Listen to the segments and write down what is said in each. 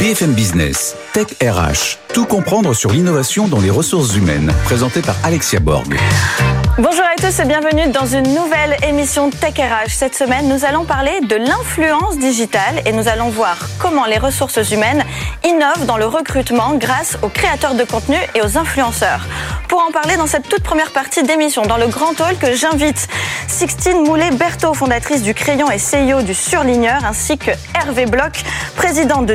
BFM Business, Tech RH, tout comprendre sur l'innovation dans les ressources humaines, présenté par Alexia Borg. Bonjour à tous et bienvenue dans une nouvelle émission Tech RH. Cette semaine, nous allons parler de l'influence digitale et nous allons voir comment les ressources humaines innovent dans le recrutement grâce aux créateurs de contenu et aux influenceurs. Pour en parler dans cette toute première partie d'émission, dans le grand hall que j'invite Sixtine Moulet-Berthaud, fondatrice du Crayon et CEO du Surligneur, ainsi que Hervé Bloch, président de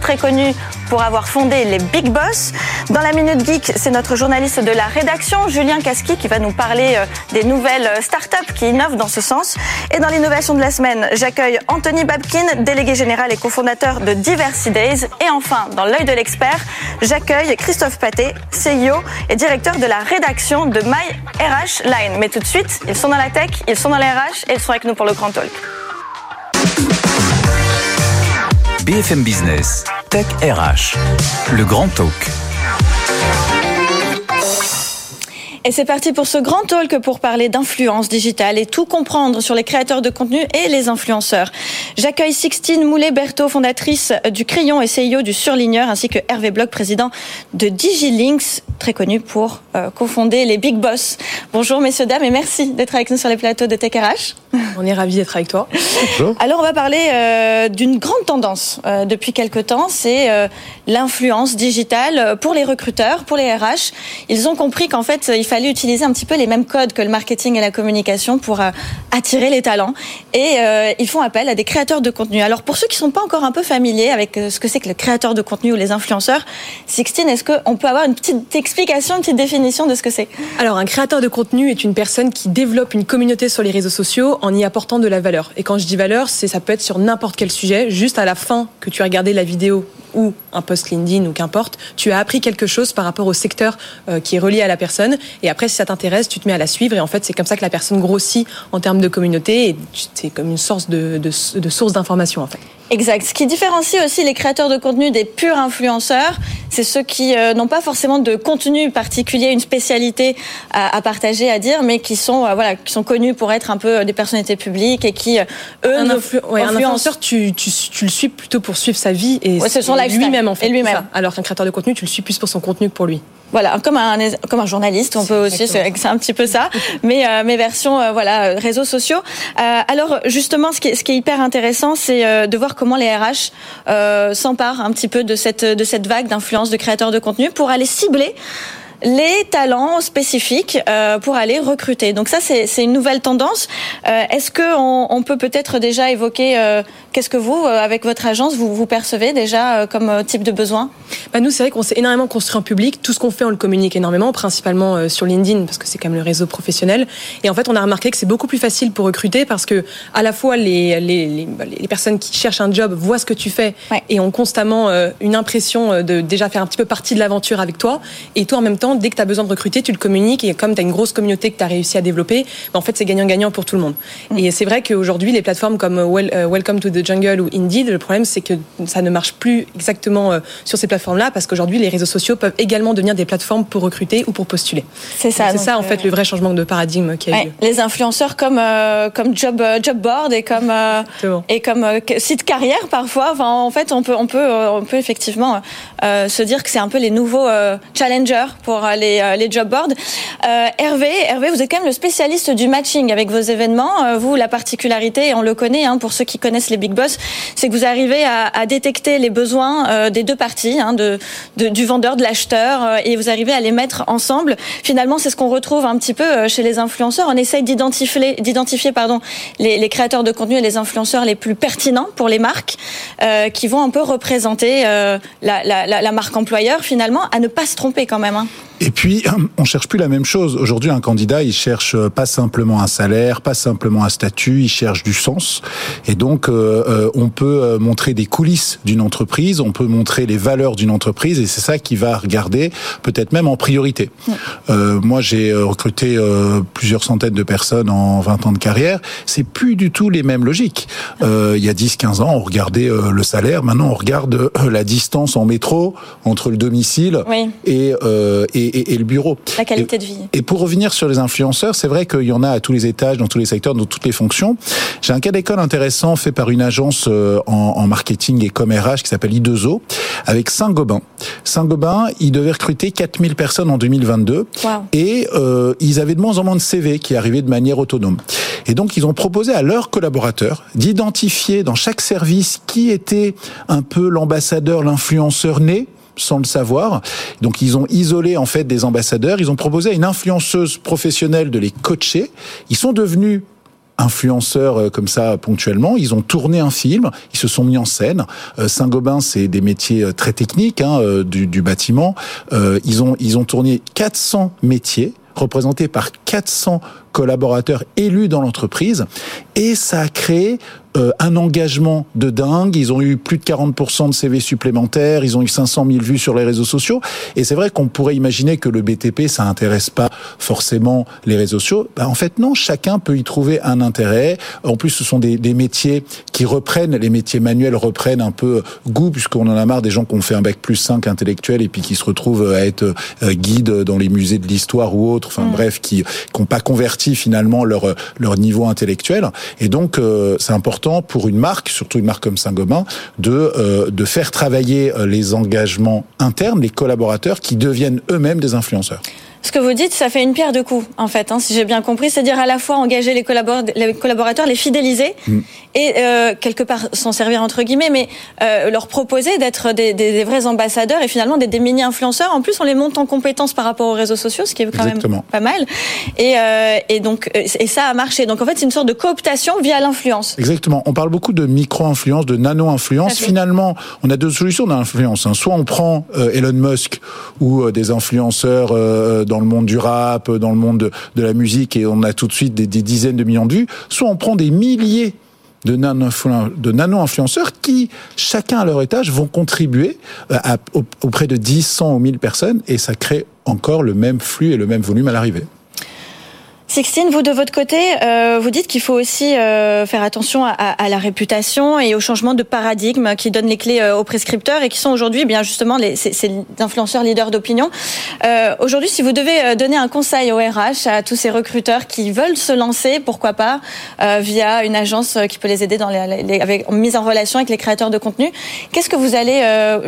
Très connu pour avoir fondé les Big Boss. Dans la Minute Geek, c'est notre journaliste de la rédaction, Julien Casqui, qui va nous parler euh, des nouvelles euh, startups qui innovent dans ce sens. Et dans l'innovation de la semaine, j'accueille Anthony Babkin, délégué général et cofondateur de Diversity Days. Et enfin, dans l'œil de l'expert, j'accueille Christophe Paté, CEO et directeur de la rédaction de My RH Line. Mais tout de suite, ils sont dans la tech, ils sont dans les RH et ils sont avec nous pour le Grand Talk. BFM Business, Tech RH, le grand talk. Et c'est parti pour ce grand talk pour parler d'influence digitale et tout comprendre sur les créateurs de contenu et les influenceurs. J'accueille Sixtine Moulet-Berthaud, fondatrice du Crayon et CEO du Surligneur, ainsi que Hervé Bloch, président de Digilinks, très connu pour euh, cofonder les Big Boss. Bonjour messieurs, dames, et merci d'être avec nous sur les plateaux de TechRH. On est ravis d'être avec toi. Alors on va parler euh, d'une grande tendance euh, depuis quelque temps, c'est euh, l'influence digitale pour les recruteurs, pour les RH. Ils ont compris qu'en fait il fallait utiliser un petit peu les mêmes codes que le marketing et la communication pour euh, attirer les talents. Et euh, ils font appel à des créateurs de contenu. Alors pour ceux qui sont pas encore un peu familiers avec euh, ce que c'est que le créateur de contenu ou les influenceurs, Sixtine, est-ce qu'on peut avoir une petite explication, une petite définition de ce que c'est? Alors un créateur de contenu est une personne qui développe une communauté sur les réseaux sociaux en y apportant de la valeur. Et quand je dis valeur, c'est ça peut être sur n'importe quel sujet. Juste à la fin que tu as regardé la vidéo ou un post LinkedIn ou qu'importe, tu as appris quelque chose par rapport au secteur euh, qui est relié à la personne. Et après, si ça t'intéresse, tu te mets à la suivre. Et en fait, c'est comme ça que la personne grossit en termes de communauté. Et c'est comme une source de, de, de source d'information en fait. Exact. Ce qui différencie aussi les créateurs de contenu des purs influenceurs, c'est ceux qui euh, n'ont pas forcément de contenu particulier, une spécialité à, à partager, à dire, mais qui sont euh, voilà, qui sont connus pour être un peu des personnalités publiques et qui euh, eux un, influ ouais, un influenceur, tu, tu, tu, le suis plutôt pour suivre sa vie et ouais, lui-même en fait. Lui-même. Alors qu'un créateur de contenu, tu le suis plus pour son contenu que pour lui. Voilà, comme un comme un journaliste, on peut aussi, c'est un petit peu ça. Mais euh, mes versions, euh, voilà, réseaux sociaux. Euh, alors justement, ce qui est, ce qui est hyper intéressant, c'est euh, de voir comment les RH s'emparent un petit peu de cette de cette vague d'influence de créateurs de contenu pour aller cibler les talents spécifiques euh, pour aller recruter. Donc ça, c'est une nouvelle tendance. Euh, Est-ce que on, on peut peut-être déjà évoquer euh, qu'est-ce que vous, euh, avec votre agence, vous, vous percevez déjà euh, comme type de besoin? Bah Nous, c'est vrai qu'on s'est énormément construit en public. Tout ce qu'on fait, on le communique énormément, principalement euh, sur LinkedIn, parce que c'est quand même le réseau professionnel. Et en fait, on a remarqué que c'est beaucoup plus facile pour recruter parce que à la fois les, les, les, les personnes qui cherchent un job voient ce que tu fais ouais. et ont constamment une impression de déjà faire un petit peu partie de l'aventure avec toi. Et toi, en même temps, dès que tu as besoin de recruter, tu le communiques et comme tu as une grosse communauté que tu as réussi à développer, ben en fait c'est gagnant-gagnant pour tout le monde. Mmh. Et c'est vrai qu'aujourd'hui, les plateformes comme Welcome to the Jungle ou Indeed, le problème c'est que ça ne marche plus exactement euh, sur ces plateformes-là parce qu'aujourd'hui les réseaux sociaux peuvent également devenir des plateformes pour recruter ou pour postuler. C'est ça. C'est ça en fait euh... le vrai changement de paradigme qui a ouais, eu lieu. Les influenceurs comme euh, comme job job board et comme euh, et comme site carrière parfois. Enfin en fait on peut on peut on peut effectivement se dire que c'est un peu les nouveaux challengers pour les les job boards. Hervé, Hervé, vous êtes quand même le spécialiste du matching avec vos événements. Vous, la particularité, et on le connaît hein, pour ceux qui connaissent les big boss, c'est que vous arrivez à, détecter les besoins euh, des deux parties, hein, de, du vendeur, de l'acheteur, euh, et vous arrivez à les mettre ensemble. Finalement, c'est ce qu'on retrouve un petit peu euh, chez les influenceurs. On essaye d'identifier, pardon, les, créateurs de contenu et les influenceurs les plus pertinents pour les marques, qui vont un peu représenter la, marque employeur finalement, à ne pas se tromper quand même. Hein. Et puis, on cherche plus la même chose. Aujourd'hui, un candidat, il cherche pas simplement un salaire, pas simplement un statut, il cherche du sens. Et donc, on peut montrer des coulisses d'une entreprise, on peut montrer les valeurs d'une entreprise, et c'est ça qui va regarder, peut-être même en priorité. Euh, moi, j'ai recruté euh, plusieurs centaines de personnes en 20 ans de carrière. C'est plus du tout les mêmes logiques. Euh, il y a 10-15 ans, on regardait le salaire. Maintenant, on regarde la distance en métro entre le domicile oui. et, et et, le bureau. La qualité de vie. Et pour revenir sur les influenceurs, c'est vrai qu'il y en a à tous les étages, dans tous les secteurs, dans toutes les fonctions. J'ai un cas d'école intéressant fait par une agence euh, en, marketing et comme RH qui s'appelle I2O, avec Saint-Gobain. Saint-Gobain, ils devaient recruter 4000 personnes en 2022 et euh, ils avaient de moins en moins de CV qui arrivaient de manière autonome. Et donc, ils ont proposé à leurs collaborateurs d'identifier dans chaque service qui était un peu l'ambassadeur, l'influenceur né sans le savoir. Donc ils ont isolé en fait des ambassadeurs, ils ont proposé à une influenceuse professionnelle de les coacher. Ils sont devenus influenceurs euh, comme ça ponctuellement. Ils ont tourné un film, ils se sont mis en scène. Euh, Saint-Gobain, c'est des métiers euh, très techniques hein, du, du, bâtiment. ils ont ils ont tourné 400 métiers représentés par 400 collaborateurs élus dans l'entreprise et ça a créé euh, un engagement de dingue. Ils ont eu plus de 40% de CV supplémentaires. Ils ont eu 500 000 vues sur les réseaux sociaux. Et c'est vrai qu'on pourrait imaginer que le BTP, ça intéresse pas forcément les réseaux sociaux. Ben, en fait, non. Chacun peut y trouver un intérêt. En plus, ce sont des, des métiers qui reprennent, les métiers manuels reprennent un peu goût, puisqu'on en a marre des gens qui ont fait un bac plus 5 intellectuel et puis qui se retrouvent à être euh, guides dans les musées de l'histoire ou autres. Enfin, mm. bref, qui n'ont pas converti finalement leur, leur niveau intellectuel. Et donc, euh, c'est important pour une marque, surtout une marque comme Saint-Gobain, de, euh, de faire travailler euh, les engagements internes, les collaborateurs qui deviennent eux-mêmes des influenceurs. Ce que vous dites, ça fait une pierre de coups, en fait, hein, si j'ai bien compris. C'est-à-dire à la fois engager les, collaborateurs, les fidéliser, mm. et euh, quelque part s'en servir entre guillemets, mais euh, leur proposer d'être des, des, vrais ambassadeurs et finalement des, des mini-influenceurs. En plus, on les monte en compétences par rapport aux réseaux sociaux, ce qui est quand même pas mal. Et, euh, et donc, euh, et ça a marché. Donc en fait, c'est une sorte de cooptation via l'influence. Exactement. On parle beaucoup de micro-influence, de nano-influence. Finalement, on a deux solutions d'influence. Hein. Soit on prend euh, Elon Musk ou des influenceurs dans le monde du rap, dans le monde de, la musique, et on a tout de suite des, dizaines de millions de vues, soit on prend des milliers de nano-influenceurs qui, chacun à leur étage, vont contribuer euh, auprès de 10, 100 ou 1000 personnes, et ça crée encore le même flux et le même volume à l'arrivée. Sixtine, vous de votre côté, euh, vous dites qu'il faut aussi euh, faire attention à, la réputation et au changement de paradigme qui donne les clés euh, aux prescripteurs et qui sont aujourd'hui eh bien justement les, ces, ces influenceurs leaders d'opinion. aujourd'hui, si vous devez donner un conseil au RH à tous ces recruteurs qui veulent se lancer, pourquoi pas via une agence qui peut les aider dans les, avec mise en relation avec les créateurs de contenu, qu'est-ce que vous allez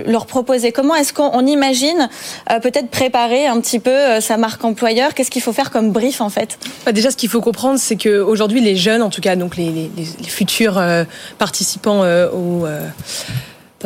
leur proposer? Comment est-ce qu'on imagine peut-être préparer un petit peu sa marque employeur? Qu'est-ce qu'il faut faire comme brief en fait? Bah, déjà, ce qu'il faut comprendre, c'est qu'aujourd'hui, les jeunes, en tout cas, donc les, futurs participants au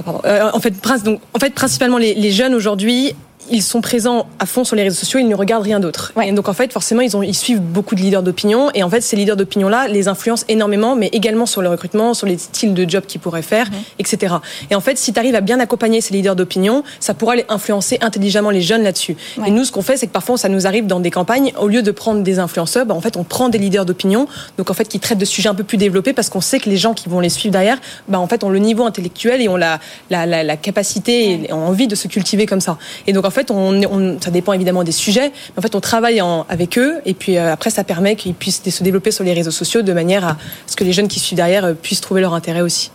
en fait, principalement les jeunes aujourd'hui ils sont présents à fond sur les réseaux sociaux, ils ne regardent rien d'autre. Et donc en fait, forcément, ils, ont, ils suivent beaucoup de leaders d'opinion. Et en fait, ces leaders d'opinion-là les influencent énormément, mais également sur le recrutement, sur les styles de job qu'ils pourraient faire, etc. Et en fait, si tu arrives à bien accompagner ces leaders d'opinion, ça pourra les influencer intelligemment les jeunes là-dessus. Et nous, ce qu'on fait, c'est que parfois, ça nous arrive dans des campagnes, au lieu de prendre des influenceurs, bah, en fait, on prend des leaders d'opinion, donc en fait, qui traitent de sujets un peu plus développés, parce qu'on sait que les gens qui vont les suivre derrière, bah, en fait, ont le niveau intellectuel et ont la, la, la, la capacité et ont envie de se cultiver comme ça. Et donc en fait, on, on ça dépend évidemment des sujets. Mais en fait, on travaille avec eux et puis euh, après, ça permet qu'ils puissent se développer sur les réseaux sociaux de manière à ce que les jeunes qui suivent derrière euh, puissent trouver leur intérêt aussi.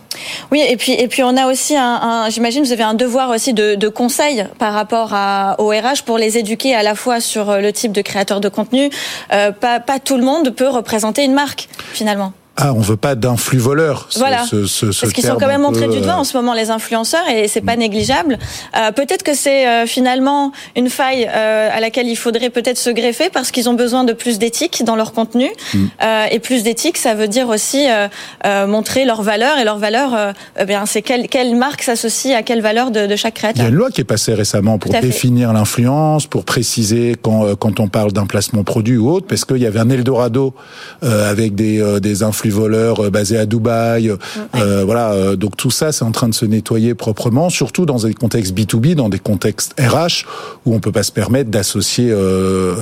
Oui, et puis et puis on a aussi j'imagine vous avez un devoir aussi de, conseil par rapport au RH pour les éduquer à la fois sur euh, le type de créateur de contenu. pas tout le monde peut représenter une marque finalement. Ah, on veut pas d'influx voleurs. Voilà. Ce, ce, ce Parce qu'ils sont quand même montrés du doigt en ce moment les influenceurs et c'est pas mm. négligeable. Euh, peut-être que c'est euh, finalement une faille euh, à laquelle il faudrait peut-être se greffer parce qu'ils ont besoin de plus d'éthique dans leur contenu mm. euh, et plus d'éthique, ça veut dire aussi euh, montrer leurs valeurs et leurs valeurs. Eh bien, c'est quelle, quelle marque s'associe à quelle valeur de, de, chaque créateur. Il y a une loi qui est passée récemment pour définir l'influence, pour préciser quand quand on parle d'un placement produit ou autre, parce qu'il y avait un Eldorado avec des des influenceurs voleurs euh, basés à Dubaï. Euh, euh, voilà, donc tout ça, c'est en train de se nettoyer proprement, surtout dans des contextes B2B, dans des contextes RH, où on peut pas se permettre d'associer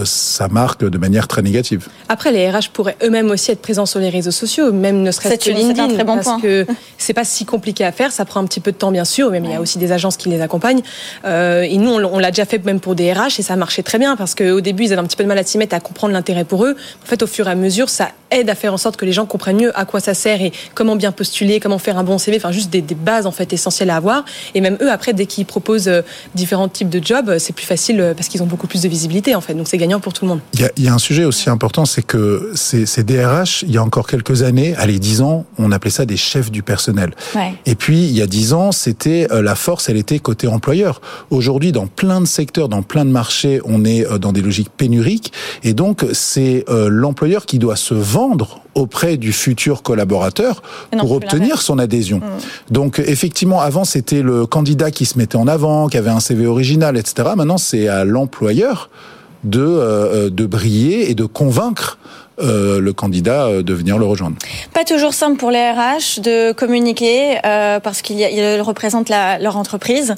sa marque de manière très négative. Après, les RH pourraient eux-mêmes aussi être présents sur les réseaux sociaux, même ne serait-ce que LinkedIn, très bon parce point. que c'est pas si compliqué à faire, ça prend un petit peu de temps bien sûr, même il y a aussi des agences qui les accompagnent. et nous, on, l'a déjà fait même pour des RH et ça marchait très bien parce qu'au début, ils avaient un petit peu de mal à s'y mettre, à comprendre l'intérêt pour eux. En fait, au fur et à mesure, ça aide à faire en sorte que les gens comprennent mieux à quoi ça sert et comment bien postuler, comment faire un bon CV, enfin juste des, bases en fait essentielles à avoir. Et même eux, après, dès qu'ils proposent euh, différents types de jobs, c'est plus facile euh, parce qu'ils ont beaucoup plus de visibilité en fait. Donc c'est gagnant pour tout le monde. Il y a, un sujet aussi important, c'est que ces, ces, DRH, il y a encore quelques années, allez, dix ans, on appelait ça des chefs du personnel. Et puis il y a dix ans, c'était la force, elle était côté employeur. Aujourd'hui, dans plein de secteurs, dans plein de marchés, on est dans des logiques pénuriques, et donc c'est l'employeur qui doit se vendre auprès du futur collaborateur pour obtenir son adhésion. Mm. Donc effectivement, avant c'était le candidat qui se mettait en avant, qui avait un CV original, etc. Maintenant c'est à l'employeur de, euh, de briller et de convaincre euh, le candidat euh, de venir le rejoindre. Pas toujours simple pour les RH de communiquer euh, parce qu'ils représentent leur entreprise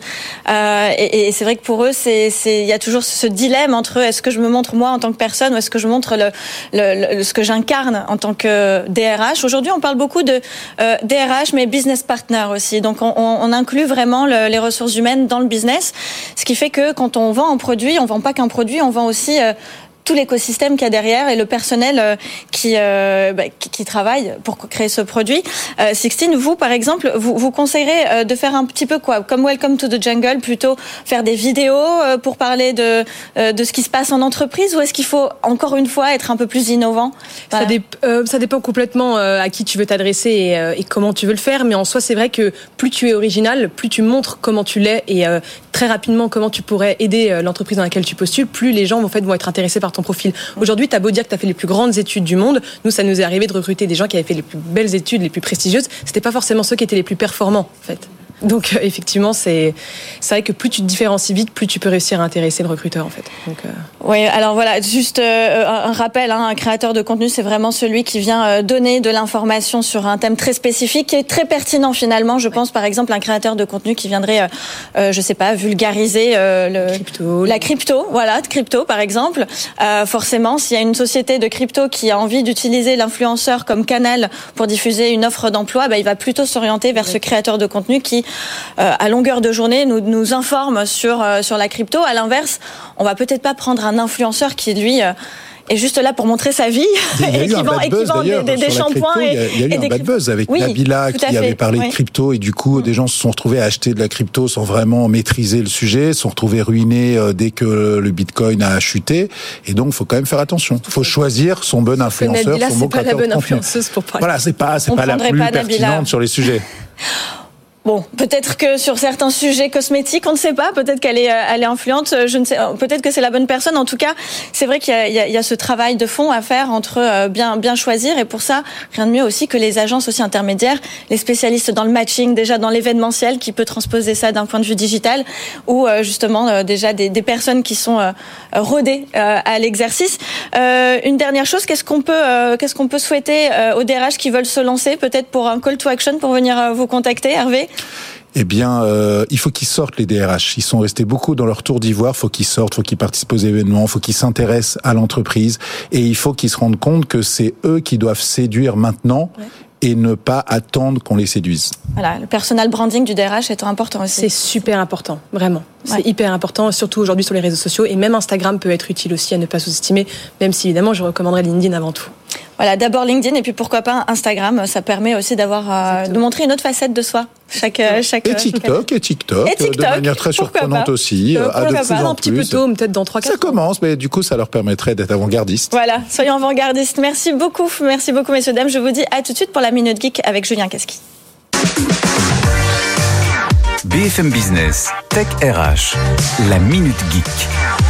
et, c'est vrai que pour eux il y a toujours ce dilemme entre est-ce que je me montre moi en tant que personne ou est-ce que je montre ce que j'incarne en tant que DRH. Aujourd'hui on parle beaucoup de DRH mais business partner aussi donc on, inclut vraiment les ressources humaines dans le business ce qui fait que quand on vend un produit on vend pas qu'un produit on vend aussi tout l'écosystème qu'il y a derrière et le personnel euh, qui, euh, bah, qui, qui, travaille pour créer ce produit. Euh, Sixtine, vous, par exemple, vous, vous conseillerez euh, de faire un petit peu quoi? Comme Welcome to the Jungle, plutôt faire des vidéos pour parler de, de ce qui se passe en entreprise ou est-ce qu'il faut, encore une fois, être un peu plus innovant? Ça, ça, dépend complètement à qui tu veux t'adresser et, et, comment tu veux le faire, mais en soi, c'est vrai que plus tu es original, plus tu montres comment tu l'es et très rapidement comment tu pourrais aider l'entreprise dans laquelle tu postules, plus les gens en fait, vont être intéressés par ton profil. Aujourd'hui, tu as beau dire que tu as fait les plus grandes études du monde. Nous, ça nous est arrivé de recruter des gens qui avaient fait les plus belles études, les plus prestigieuses. C'était pas forcément ceux qui étaient les plus performants, en fait. Donc euh, effectivement, c'est vrai que plus tu te différencies vite, plus tu peux réussir à intéresser le recruteur en fait. Donc, euh... Oui, alors voilà, juste euh, un rappel, hein, un créateur de contenu, c'est vraiment celui qui vient euh, donner de l'information sur un thème très spécifique qui est très pertinent finalement. Je pense par exemple un créateur de contenu qui viendrait, je sais pas, vulgariser le, crypto, la crypto, voilà, de crypto par exemple. forcément, s'il y a une société de crypto qui a envie d'utiliser l'influenceur comme canal pour diffuser une offre d'emploi, bah, il va plutôt s'orienter vers ce créateur de contenu qui euh, à longueur de journée nous, nous informe sur, euh, sur la crypto. À l'inverse, on va peut-être pas prendre un influenceur qui, lui, euh, est juste là pour montrer sa vie et qui vend, des, des shampoings. il y a, eu un bad buzz avec Nabila qui avait parlé de crypto et du coup, des gens se sont retrouvés à acheter de la crypto sans vraiment maîtriser le sujet, se sont retrouvés ruinés dès que le bitcoin a chuté. Et donc, il faut quand même faire attention. Il faut choisir son bon influenceur, Nabila, son bon pas la bonne influenceuse pour parler. Voilà, c'est pas, c'est pas la plus pertinente sur les sujets. Bon, peut-être que sur certains sujets cosmétiques, on ne sait pas. Peut-être qu'elle est, euh, elle est influente. Je ne sais. Peut-être que c'est la bonne personne. En tout cas, c'est vrai qu'il y, y, y a, ce travail de fond à faire entre euh, bien, bien choisir. Et pour ça, rien de mieux aussi que les agences aussi intermédiaires, les spécialistes dans le matching, déjà dans l'événementiel, qui peut transposer ça d'un point de vue digital, ou euh, justement déjà des, des, personnes qui sont rodées à l'exercice. une dernière chose, qu'est-ce qu'on peut, qu'est-ce qu'on peut souhaiter aux DRH qui veulent se lancer, peut-être pour un call to action, pour venir vous contacter, Hervé? Eh bien, euh, il faut qu'ils sortent les DRH. Ils sont restés beaucoup dans leur tour d'ivoire. Faut qu'ils sortent, faut qu'ils participent aux événements, faut qu'ils s'intéressent à l'entreprise, et il faut qu'ils se rendent compte que c'est eux qui doivent séduire maintenant. Et ne pas attendre qu'on les séduise. Voilà, le personal branding du DRH est important aussi. C'est super important, vraiment. C'est hyper important, surtout aujourd'hui sur les réseaux sociaux. Et même Instagram peut être utile aussi à ne pas sous-estimer, même si évidemment je recommanderais LinkedIn avant tout. Voilà, d'abord LinkedIn et puis pourquoi pas Instagram. Ça permet aussi d'avoir euh, de montrer une autre facette de soi. Chaque, euh, chaque, et, TikTok, et TikTok, et TikTok, de manière très surprenante aussi. Euh, à de plus un petit peu tôt, peut-être dans 3 4 Ça commence, mais du coup, ça leur permettrait d'être avant-gardistes. Voilà, soyons avant-gardistes. Merci beaucoup, merci beaucoup, messieurs, dames. Je vous dis à tout de suite pour la Minute Geek avec Julien Casqui. BFM Business, Tech RH, la Minute Geek.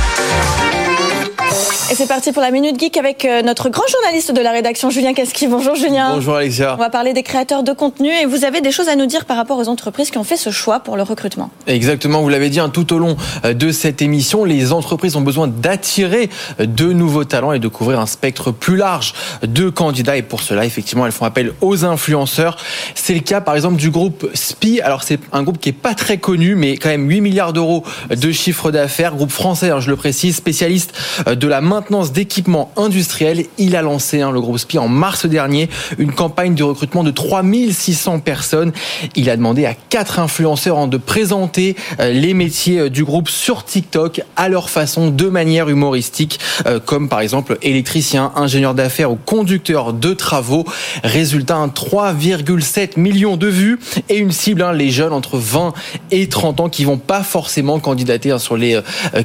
Et c'est parti pour la Minute Geek avec euh, notre grand journaliste de la rédaction, Julien Casqui. Bonjour Julien. Bonjour Alexia. On va parler des créateurs de contenu et vous avez des choses à nous dire par rapport aux entreprises qui ont fait ce choix pour le recrutement. Exactement, vous l'avez dit, hein, tout au long euh, de cette émission, les entreprises ont besoin d'attirer euh, de nouveaux talents et de couvrir un spectre plus large de candidats. Et pour cela, effectivement, elles font appel aux influenceurs. C'est le cas par exemple du groupe SPI. Alors c'est un groupe qui est pas très connu, mais quand même 8 milliards d'euros de chiffre d'affaires. Groupe français, hein, je le précise, spécialiste de la main maintenance d'équipements industriels. Il a lancé, hein, le groupe SPI, en mars dernier, une campagne de recrutement de 3600 personnes. Il a demandé à quatre influenceurs hein, de présenter euh, les métiers euh, du groupe sur TikTok à leur façon, de manière humoristique, euh, comme par exemple électricien, ingénieur d'affaires ou conducteur de travaux. Résultat, 3,7 millions de vues et une cible, hein, les jeunes entre 20 et 30 ans qui vont pas forcément candidater hein, sur les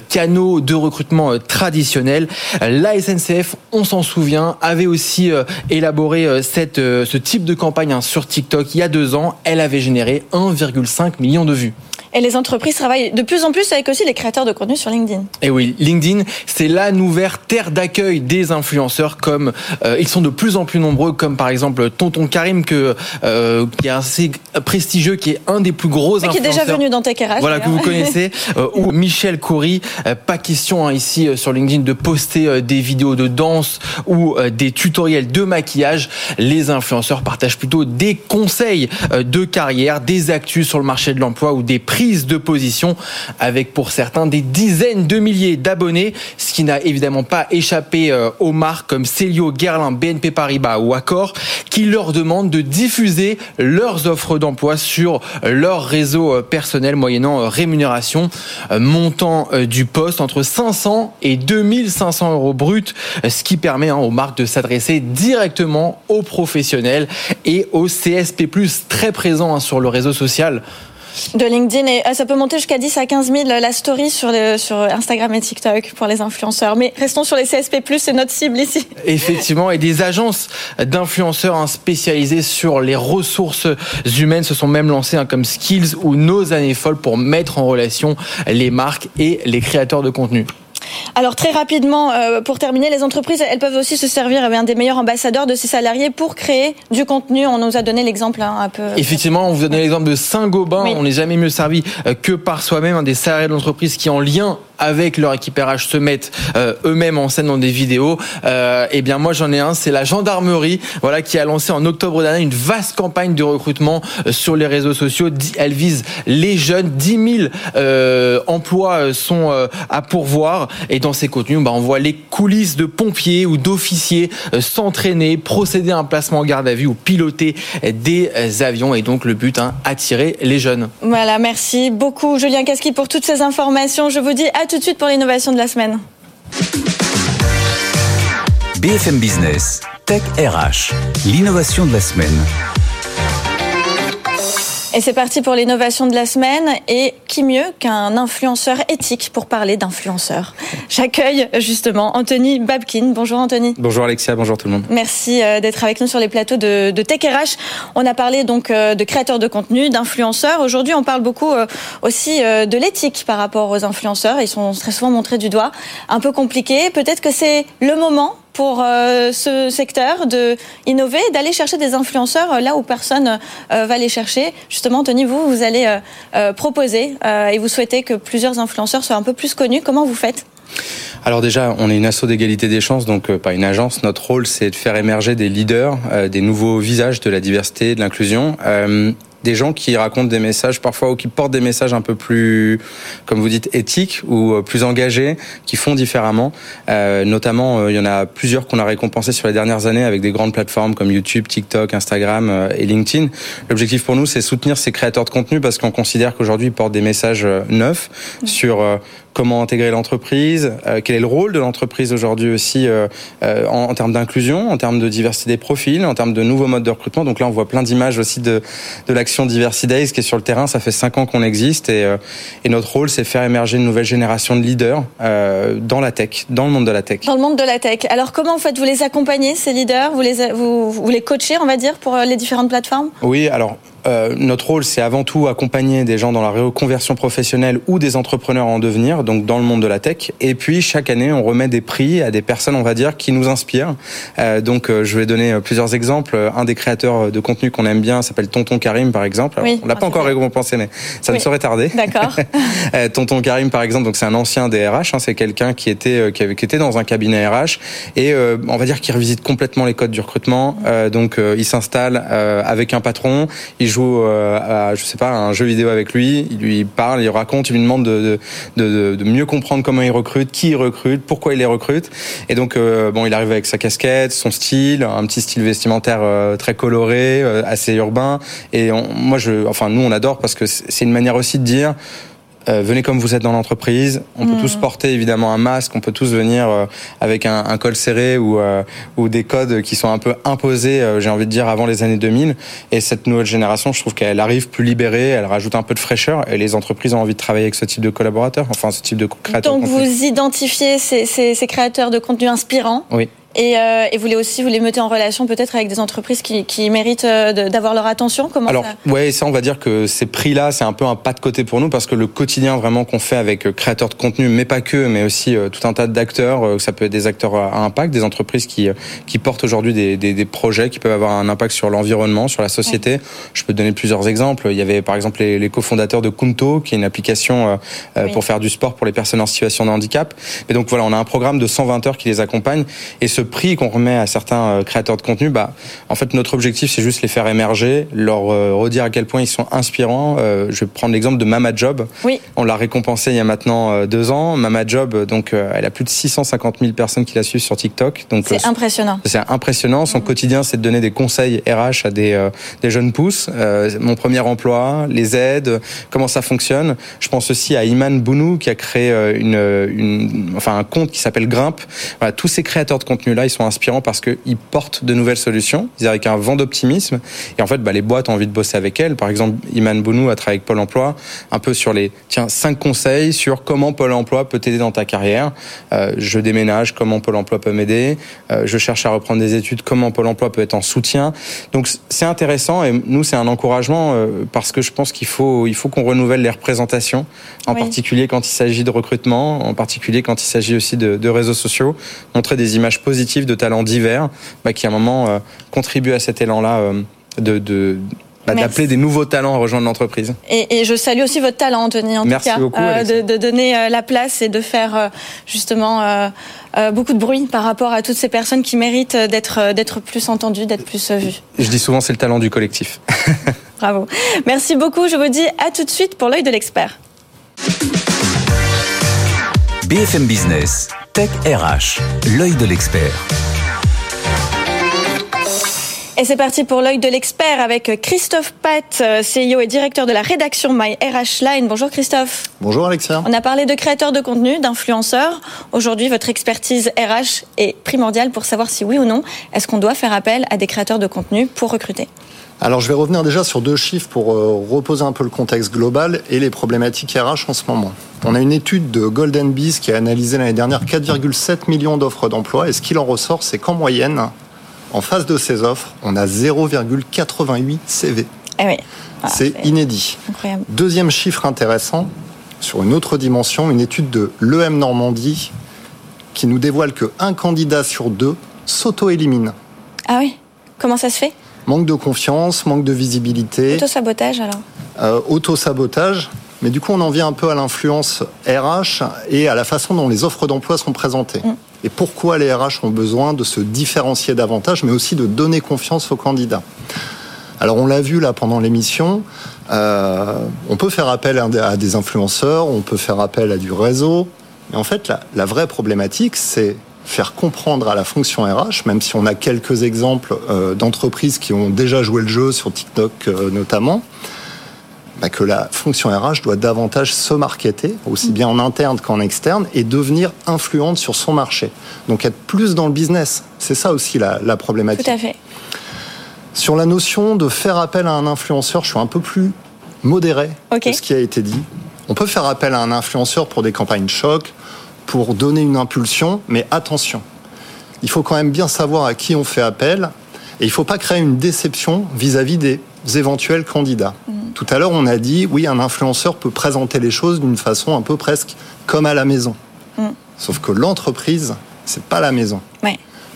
canaux de recrutement traditionnels. La SNCF, on s'en souvient, avait aussi élaboré cette, ce type de campagne hein, sur TikTok il y a deux ans. Elle avait généré 1,5 million de vues. Et les entreprises travaillent de plus en plus avec aussi les créateurs de contenu sur LinkedIn. Et oui, LinkedIn, c'est la nouvelle terre d'accueil des influenceurs. Comme euh, ils sont de plus en plus nombreux, comme par exemple Tonton Karim, que euh, qui est assez prestigieux, qui est un des plus gros influenceurs. Qui est déjà venu dans TechRH. Voilà que vous connaissez. Euh, ou Michel Coury. pas question hein, ici sur LinkedIn de poster des vidéos de danse ou des tutoriels de maquillage. Les influenceurs partagent plutôt des conseils de carrière, des actus sur le marché de l'emploi ou des prix de position avec pour certains des dizaines de milliers d'abonnés, ce qui n'a évidemment pas échappé euh, aux marques comme Célio, Guerlain, BNP Paribas ou Accor qui leur demandent de diffuser leurs offres d'emploi sur leur réseau euh, personnel moyennant euh, rémunération montant du poste entre 500 et 2500 euros bruts, ce qui permet hein, aux marques de s'adresser directement aux professionnels et aux CSP+, très présents hein, sur le réseau social de LinkedIn et euh, ça peut monter jusqu'à 10 à 15 000 la story sur, sur Instagram et TikTok pour les influenceurs. Mais restons sur les CSP+, c'est notre cible ici. Effectivement, et des agences d'influenceurs hein, spécialisées sur les ressources humaines se sont même lancées hein, comme Skills ou Nos années folles pour mettre en relation les marques et les créateurs de contenu. Alors très rapidement, euh, pour terminer, les entreprises, elles peuvent aussi se servir eh des meilleurs ambassadeurs de ces salariés pour créer du contenu. On nous a donné l'exemple hein, un peu. Effectivement, on vous a donné l'exemple de Saint-Gobain. On n'est jamais mieux servi euh, que par soi-même, un des salariés de l'entreprise qui, en lien avec leur équipérage se mettent euh, eux-mêmes en scène dans des vidéos. Euh, eh bien moi j'en ai un, c'est la gendarmerie, voilà qui a lancé en octobre dernier une vaste campagne de recrutement euh, sur les réseaux sociaux. Elle vise les jeunes, 10 000 euh, emplois sont à pourvoir et dans ces contenus, bah, on voit les coulisses de pompiers ou d'officiers s'entraîner, procéder à un placement en garde à vue ou piloter des avions et donc le but, hein, attirer les jeunes. Voilà, merci beaucoup Julien Casqui pour toutes ces informations. Je vous dis à tout de suite pour l'innovation de la semaine. BFM Business, Tech RH, l'innovation de la semaine. Et c'est parti pour l'innovation de la semaine. Et qui mieux qu'un influenceur éthique pour parler d'influenceurs? J'accueille justement Anthony Babkin. Bonjour Anthony. Bonjour Alexia, bonjour tout le monde. Merci euh, d'être avec nous sur les plateaux de, de Tech RH. On a parlé donc euh, de créateurs de contenu, d'influenceurs. Aujourd'hui, on parle beaucoup euh, aussi de l'éthique par rapport aux influenceurs. Ils sont très souvent montrés du doigt. Un peu compliqué. Peut-être que c'est le moment pour euh, ce secteur de innover, d'aller chercher des influenceurs euh, là où personne euh, va les chercher. Justement, Tony, vous, vous allez proposer et vous souhaitez que plusieurs influenceurs soient un peu plus connus. Comment vous faites? Alors déjà, on est une asso d'égalité des chances, donc pas une agence. Notre rôle, c'est de faire émerger des leaders, des nouveaux visages de la diversité, de l'inclusion des gens qui racontent des messages parfois ou qui portent des messages un peu plus, comme vous dites, éthiques ou euh, plus engagés, qui font différemment. Euh, notamment, euh, il y en a plusieurs qu'on a récompensés sur les dernières années avec des grandes plateformes comme YouTube, TikTok, Instagram euh, et LinkedIn. L'objectif pour nous, c'est soutenir ces créateurs de contenu parce qu'on considère qu'aujourd'hui, ils portent des messages neufs sur comment intégrer l'entreprise, euh, quel est le rôle de l'entreprise aujourd'hui aussi euh, euh, en, en, termes d'inclusion, en termes de diversité des profils, en termes de nouveaux modes de recrutement. Donc là, on voit plein d'images aussi de, de l'action Diversity Days qui est sur le terrain. Ça fait cinq ans qu'on existe et, et, notre rôle, c'est faire émerger une nouvelle génération de leaders dans la tech, dans le monde de la tech. Dans le monde de la tech. Alors comment en fait vous les accompagnez ces leaders? Vous les vous, vous les coachez, on va dire, pour les différentes plateformes? Oui, alors euh, notre rôle, c'est avant tout accompagner des gens dans la reconversion professionnelle ou des entrepreneurs en devenir, donc dans le monde de la tech. Et puis chaque année, on remet des prix à des personnes, on va dire, qui nous inspirent. Euh, donc euh, je vais donner euh, plusieurs exemples. Un des créateurs de contenu qu'on aime bien s'appelle Tonton Karim, par exemple. on l'a pas encore récompensé, mais ça ne saurait tarder. D'accord. Tonton Karim, par exemple, donc c'est un ancien DRH. Hein, c'est quelqu'un qui était qui, avait, qui était dans un cabinet RH et on va dire qu'il revisite complètement les codes du recrutement. donc il s'installe avec un patron, il joue à, je sais pas, un jeu vidéo avec lui, il lui parle, il raconte, il lui demande de, de, de, mieux comprendre comment il recrute, qui il recrute, pourquoi il les recrute. Et donc, bon, il arrive avec sa casquette, son style, un petit style vestimentaire très coloré, assez urbain. Et moi, je, enfin, nous, on adore parce que c'est une manière aussi de dire euh, venez comme vous êtes dans l'entreprise. On peut tous porter évidemment un masque, on peut tous venir euh, avec un, un, col serré ou, euh, ou des codes qui sont un peu imposés, j'ai envie de dire, avant les années 2000. Et cette nouvelle génération, je trouve qu'elle arrive plus libérée, elle rajoute un peu de fraîcheur et les entreprises ont envie de travailler avec ce type de collaborateurs, enfin ce type de créateurs. Donc vous identifiez ces, ces, ces créateurs de contenu inspirants oui. Et, euh, et, vous voulez aussi vous les mettez en relation peut-être avec des entreprises qui, qui méritent euh, d'avoir leur attention? Comment Alors, ça... ouais, ça on va dire que ces prix-là, c'est un peu un pas de côté pour nous parce que le quotidien vraiment qu'on fait avec euh, créateurs de contenu, mais pas que, mais aussi euh, tout un tas d'acteurs, ça peut être des acteurs à impact, des entreprises qui qui portent aujourd'hui des, des, des, projets qui peuvent avoir un impact sur l'environnement, sur la société. Ouais. Je peux te donner plusieurs exemples. Il y avait par exemple les, les cofondateurs de Kunto, qui est une application oui. pour faire du sport pour les personnes en situation de handicap. Et donc voilà, on a un programme de 120 heures qui les accompagne et ce prix qu'on remet à certains euh, créateurs de contenu, bah, en fait, notre objectif, c'est juste les faire émerger, leur euh, redire à quel point ils sont inspirants. Euh, je vais prendre l'exemple de Mama Job. Oui. On l'a récompensé il y a maintenant deux ans. Mama Job, donc, elle a plus de 650 000 personnes qui la suivent sur TikTok. Donc, c'est impressionnant. C'est impressionnant. Son mmh. quotidien, c'est de donner des conseils RH à des, des jeunes pousses. mon premier emploi, les aides, comment ça fonctionne. Je pense aussi à Iman Bounou qui a créé une, une enfin, un compte qui s'appelle Grimpe. Voilà, tous ces créateurs de contenu là, ils sont inspirants parce qu'ils portent de nouvelles solutions, ils avec un vent d'optimisme. Et en fait, bah, les boîtes ont envie de bosser avec elles. Par exemple, Iman Bounou a travaillé avec Pôle Emploi, un peu sur les tiens cinq conseils sur comment Pôle Emploi peut t'aider dans ta carrière. Euh, je déménage, comment Pôle Emploi peut m'aider. Euh, je cherche à reprendre des études, comment Pôle Emploi peut être en soutien. Donc c'est intéressant et nous c'est un encouragement euh, parce que je pense qu'il faut il faut qu'on renouvelle les représentations, en oui. particulier quand il s'agit de recrutement, en particulier quand il s'agit aussi de, de réseaux sociaux, montrer des images positives de talents divers bah, qui à un moment euh, contribuent à cet élan-là euh, de, de bah, d'appeler des nouveaux talents à rejoindre l'entreprise. Et, et, je salue aussi votre talent, Anthony, en Merci tout cas, beaucoup, euh, de, de, donner euh, la place et de faire euh, justement euh, beaucoup de bruit par rapport à toutes ces personnes qui méritent d'être d'être plus entendues, d'être plus vues. Je dis souvent c'est le talent du collectif. Bravo. Merci beaucoup. Je vous dis à tout de suite pour l'œil de l'expert. BFM Business, Tech RH, l'œil de l'expert. Et c'est parti pour l'œil de l'expert avec Christophe Pat, CEO et directeur de la rédaction My RH Line. Bonjour Christophe. Bonjour Alexia. On a parlé de créateurs de contenu, d'influenceurs. Aujourd'hui, votre expertise RH est primordiale pour savoir si oui ou non, est-ce qu'on doit faire appel à des créateurs de contenu pour recruter? Alors je vais revenir déjà sur deux chiffres pour euh, reposer un peu le contexte global et les problématiques RH en ce moment. On a une étude de Golden Bees qui a analysé l'année dernière 4,7 millions d'offres d'emploi et ce qu'il en ressort, c'est qu'en moyenne, en face de ces offres, on a 0,88 CV. Eh oui. Voilà, c'est inédit. Incroyable. Deuxième chiffre intéressant, sur une autre dimension, une étude de l'EM Normandie qui nous dévoile qu'un candidat sur deux s'auto-élimine. Ah oui Comment ça se fait? Manque de confiance, manque de visibilité. Auto-sabotage alors euh, Auto-sabotage. Mais du coup, on en vient un peu à l'influence RH et à la façon dont les offres d'emploi sont présentées. Mm. Et pourquoi les RH ont besoin de se différencier davantage, mais aussi de donner confiance aux candidats? Alors, on l'a vu là pendant l'émission, euh, on peut faire appel à des influenceurs, on peut faire appel à du réseau. Mais en fait, la, la vraie problématique, c'est faire comprendre à la fonction RH, même si on a quelques exemples euh, d'entreprises qui ont déjà joué le jeu sur TikTok euh, notamment, bah, que la fonction RH doit davantage se marketer, aussi bien en interne qu'en externe, et devenir influente sur son marché. Donc être plus dans le business. C'est ça aussi la, la problématique. Tout à fait. Sur la notion de faire appel à un influenceur, je suis un peu plus modéré okay. que ce qui a été dit. On peut faire appel à un influenceur pour des campagnes choc, pour donner une impulsion, mais attention. Il faut quand même bien savoir à qui on fait appel et il ne faut pas créer une déception vis-à-vis -vis des éventuels candidats. Mmh. Tout à l'heure, on a dit, oui, un influenceur peut présenter les choses d'une façon un peu presque comme à la maison. Mmh. Sauf que l'entreprise, c'est pas la maison.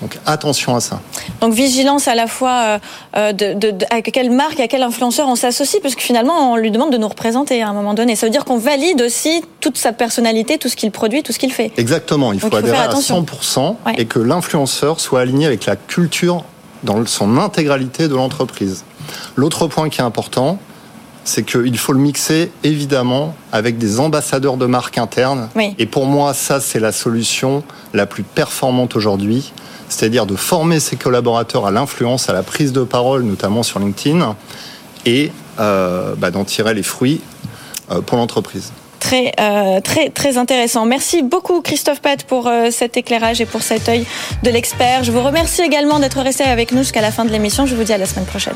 Donc attention à ça. Donc vigilance à la fois euh, de, de, de, à quelle marque, à quel influenceur on s'associe, parce que finalement on lui demande de nous représenter à un moment donné. Ça veut dire qu'on valide aussi toute sa personnalité, tout ce qu'il produit, tout ce qu'il fait. Exactement, il faut, Donc, il faut adhérer à 100% ouais. et que l'influenceur soit aligné avec la culture dans son intégralité de l'entreprise. L'autre point qui est important, c'est qu'il faut le mixer évidemment avec des ambassadeurs de marque interne. Oui. Et pour moi, ça, c'est la solution la plus performante aujourd'hui. C'est-à-dire de former ses collaborateurs à l'influence, à la prise de parole, notamment sur LinkedIn, et euh, bah, d'en tirer les fruits euh, pour l'entreprise. Très, euh, très, très intéressant. Merci beaucoup Christophe Pat pour cet éclairage et pour cet œil de l'expert. Je vous remercie également d'être resté avec nous jusqu'à la fin de l'émission. Je vous dis à la semaine prochaine.